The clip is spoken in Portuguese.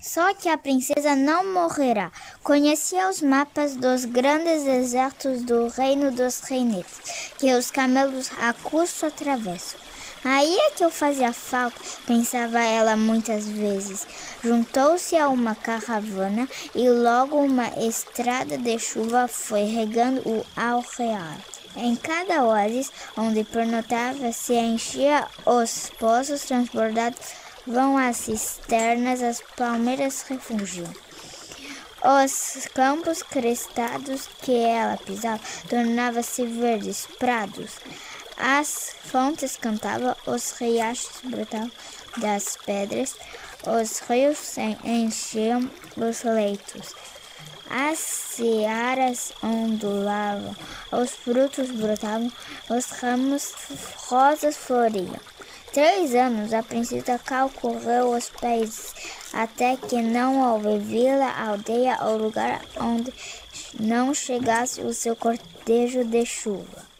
Só que a princesa não morrerá. Conhecia os mapas dos grandes desertos do reino dos reinetes, que os camelos a custo atravessam. Aí é que eu fazia falta, pensava ela muitas vezes. Juntou-se a uma caravana e logo uma estrada de chuva foi regando o alrear. Em cada oásis onde pernotava se enchia os poços transbordados vão as cisternas, as palmeiras refugiam. Os campos crestados que ela pisava tornavam-se verdes prados. As fontes cantavam, os riachos brotavam das pedras, os rios enchiam os leitos. As searas ondulavam, os frutos brotavam, os ramos rosas floriam. Três anos a princesa calculou os países, até que não houve vila, aldeia ou lugar onde não chegasse o seu cortejo de chuva.